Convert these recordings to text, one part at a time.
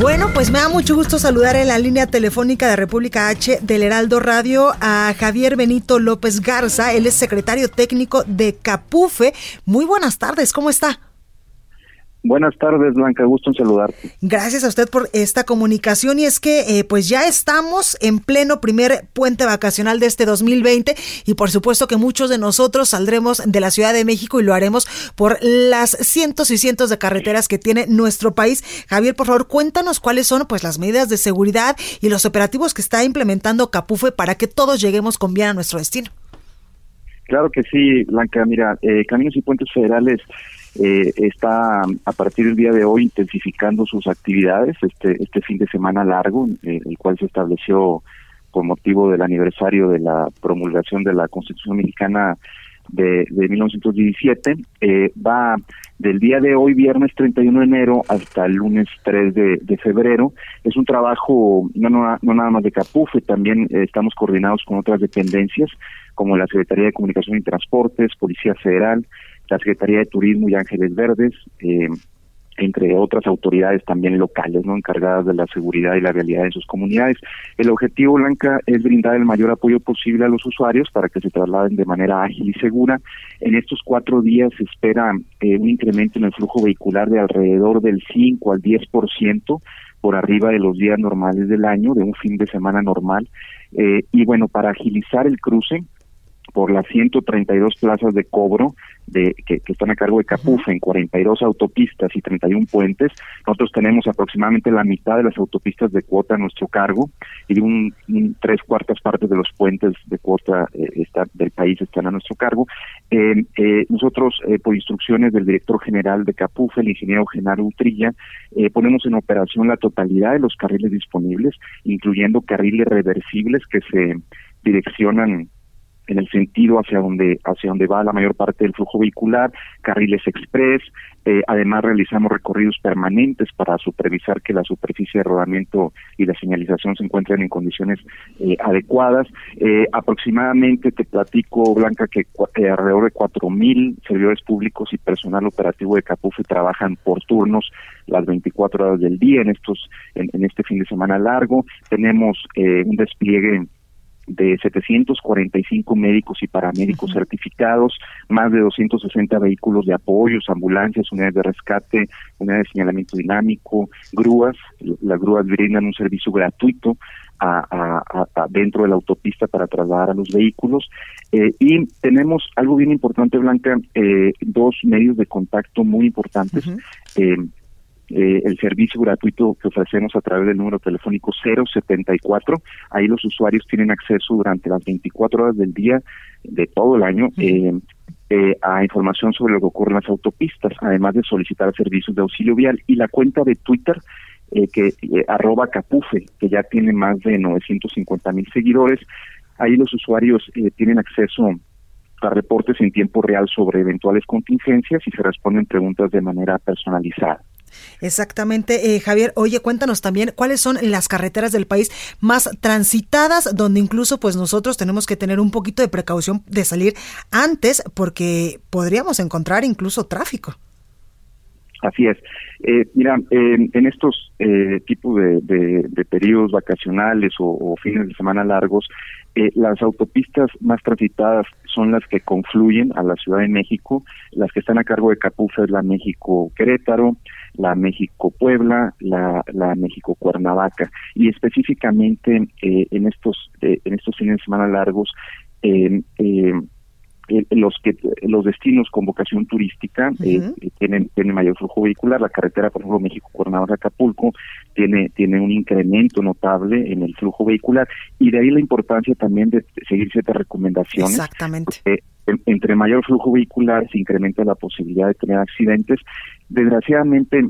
Bueno, pues me da mucho gusto saludar en la línea telefónica de República H del Heraldo Radio a Javier Benito López Garza. Él es secretario técnico de Capufe. Muy buenas tardes, ¿cómo está? Buenas tardes, Blanca, gusto en saludarte. Gracias a usted por esta comunicación y es que eh, pues ya estamos en pleno primer puente vacacional de este 2020 y por supuesto que muchos de nosotros saldremos de la Ciudad de México y lo haremos por las cientos y cientos de carreteras que tiene nuestro país. Javier, por favor, cuéntanos cuáles son pues las medidas de seguridad y los operativos que está implementando Capufe para que todos lleguemos con bien a nuestro destino. Claro que sí, Blanca. Mira, eh, Caminos y Puentes Federales eh, está a partir del día de hoy intensificando sus actividades este este fin de semana largo, eh, el cual se estableció con motivo del aniversario de la promulgación de la Constitución Mexicana de, de 1917. Eh, va del día de hoy, viernes 31 de enero, hasta el lunes 3 de, febrero. Es un trabajo no, no, no nada más de Capufe, también estamos coordinados con otras dependencias como la Secretaría de Comunicación y Transportes, Policía Federal, la Secretaría de Turismo y Ángeles Verdes, eh, entre otras autoridades también locales, no encargadas de la seguridad y la realidad de sus comunidades. El objetivo, Blanca, es brindar el mayor apoyo posible a los usuarios para que se trasladen de manera ágil y segura. En estos cuatro días se espera eh, un incremento en el flujo vehicular de alrededor del 5 al 10% por arriba de los días normales del año, de un fin de semana normal. Eh, y bueno, para agilizar el cruce, por las 132 plazas de cobro de que, están a cargo de Capufe en 42 autopistas y 31 puentes. Nosotros tenemos aproximadamente la mitad de las autopistas de cuota a nuestro cargo y un, tres cuartas partes de los puentes de cuota eh, está, del país están a nuestro cargo. Eh, eh, nosotros, por instrucciones del director general de Capufe, el ingeniero Genaro Utrilla, ponemos en operación la totalidad de los carriles disponibles, incluyendo carriles reversibles que se direccionan en el sentido hacia donde hacia donde va la mayor parte del flujo vehicular, carriles express, eh, además realizamos recorridos permanentes para supervisar que la superficie de rodamiento y la señalización se encuentren en condiciones eh, adecuadas. Eh, aproximadamente te platico, Blanca, que alrededor de cuatro mil servidores públicos y personal operativo de Capufe trabajan por turnos las 24 horas del día en estos en, en este fin de semana largo. Tenemos un despliegue de 745 médicos y paramédicos certificados, más de 260 vehículos de apoyos, ambulancias, unidades de rescate, unidades de señalamiento dinámico, grúas. Las grúas brindan un servicio gratuito a, dentro de la autopista para trasladar a los vehículos. Eh, y tenemos algo bien importante, Blanca, eh, dos medios de contacto muy importantes. Eh, el servicio gratuito que ofrecemos a través del número telefónico 074. Ahí los usuarios tienen acceso durante las 24 horas del día de todo el año eh, eh, a información sobre lo que ocurre en las autopistas, además de solicitar servicios de auxilio vial. Y la cuenta de Twitter, que arroba capufe, que ya tiene más de 950 mil seguidores. Ahí los usuarios tienen acceso a reportes en tiempo real sobre eventuales contingencias y se responden preguntas de manera personalizada. Exactamente, eh, Javier. Oye, cuéntanos también cuáles son las carreteras del país más transitadas, donde incluso pues nosotros tenemos que tener un poquito de precaución de salir antes, porque podríamos encontrar incluso tráfico. Así es. Eh, mira, en estos eh, tipos de, periodos vacacionales o, fines de semana largos, eh, las autopistas más transitadas son las que confluyen a la Ciudad de México, las que están a cargo de Capuza es la México-Querétaro, la México-Puebla, la, la México-Cuernavaca, y específicamente eh, en estos en estos fines de semana largos, los que los destinos con vocación turística tienen tienen mayor flujo vehicular. La carretera por ejemplo México Cuernavaca Acapulco tiene tiene un incremento notable en el flujo vehicular. Y de ahí la importancia también de seguir ciertas recomendaciones exactamente. entre mayor flujo vehicular se incrementa la posibilidad de tener accidentes. Desgraciadamente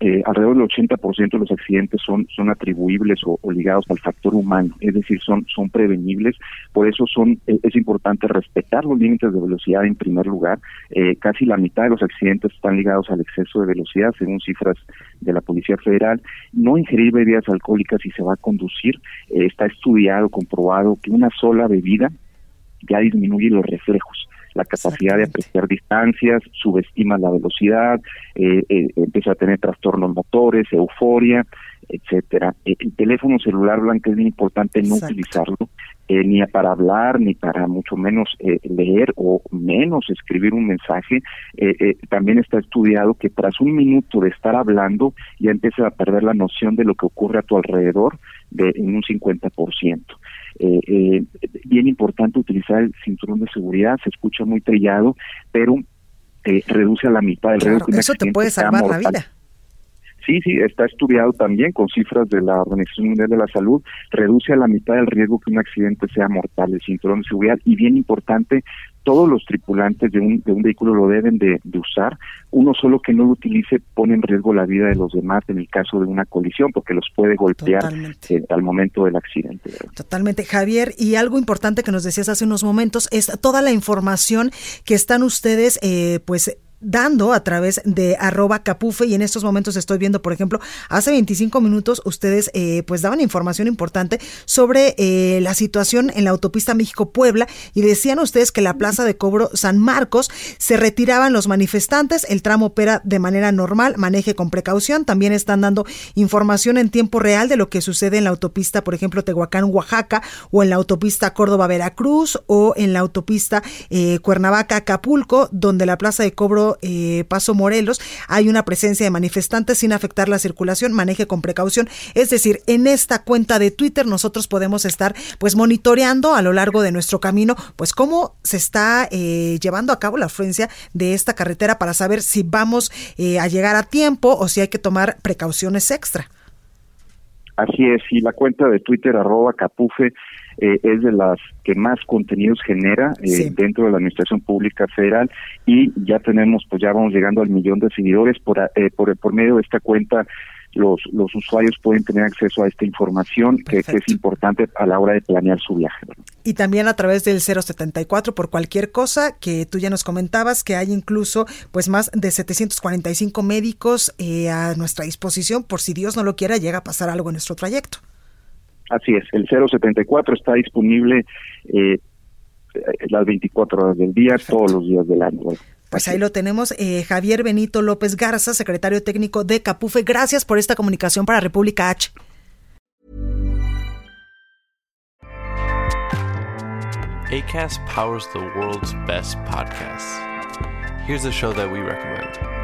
eh, alrededor del 80% de los accidentes son son atribuibles o, ligados al factor humano, es decir, son son prevenibles, por eso son eh, es importante respetar los límites de velocidad en primer lugar. Eh, casi la mitad de los accidentes están ligados al exceso de velocidad, según cifras de la Policía Federal. No ingerir bebidas alcohólicas si se va a conducir, está estudiado, comprobado que una sola bebida ya disminuye los reflejos la capacidad de apreciar distancias, subestima la velocidad, eh, eh, empieza a tener trastornos motores, euforia, etcétera. Eh, el teléfono celular blanco es bien importante no utilizarlo ni para hablar ni para mucho menos leer o menos escribir un mensaje. también está estudiado que tras un minuto de estar hablando ya empieza a perder la noción de lo que ocurre a tu alrededor de en un 50% eh, eh, bien importante utilizar el cinturón de seguridad, se escucha muy trillado, pero eh, reduce a la mitad el riesgo. eso te puede salvar la vida. Sí, sí, está estudiado también con cifras de la Organización Mundial de la Salud, reduce a la mitad el riesgo que un accidente sea mortal, el cinturón de seguridad, y bien importante, todos los tripulantes de un, de un vehículo lo deben de, usar, uno solo que no lo utilice pone en riesgo la vida de los demás en el caso de una colisión, porque los puede golpear al momento del accidente. Totalmente, Javier, y algo importante que nos decías hace unos momentos es toda la información que están ustedes, eh, pues, dando a través de arroba capufe y en estos momentos estoy viendo, por ejemplo, hace 25 minutos ustedes eh, pues daban información importante sobre eh, la situación en la autopista México-Puebla y decían ustedes que la plaza de cobro San Marcos se retiraban los manifestantes, el tramo opera de manera normal, maneje con precaución, también están dando información en tiempo real de lo que sucede en la autopista, por ejemplo, Tehuacán-Oaxaca o en la autopista Córdoba-Veracruz o en la autopista eh, Cuernavaca-Acapulco, donde la plaza de cobro eh, Paso Morelos hay una presencia de manifestantes sin afectar la circulación, maneje con precaución. Es decir, en esta cuenta de Twitter nosotros podemos estar pues monitoreando a lo largo de nuestro camino pues cómo se está eh, llevando a cabo la afluencia de esta carretera para saber si vamos eh, a llegar a tiempo o si hay que tomar precauciones extra. Así es, y la cuenta de Twitter arroba capufe eh, es de las que más contenidos genera eh, dentro de la administración pública federal y ya tenemos, pues ya vamos llegando al millón de seguidores por, eh, por, por medio de esta cuenta los, los usuarios pueden tener acceso a esta información que, es importante a la hora de planear su viaje. Y también a través del 074 por cualquier cosa que tú ya nos comentabas que hay incluso pues más de 745 médicos a nuestra disposición por si Dios no lo quiera llega a pasar algo en nuestro trayecto. Así es, el 074 está disponible eh, las 24 horas del día, todos los días del año. Pues ahí lo tenemos, eh, Javier Benito López Garza, secretario técnico de Capufe. Gracias por esta comunicación para República H. ACAST powers the world's best podcasts. Here's a show that we recommend.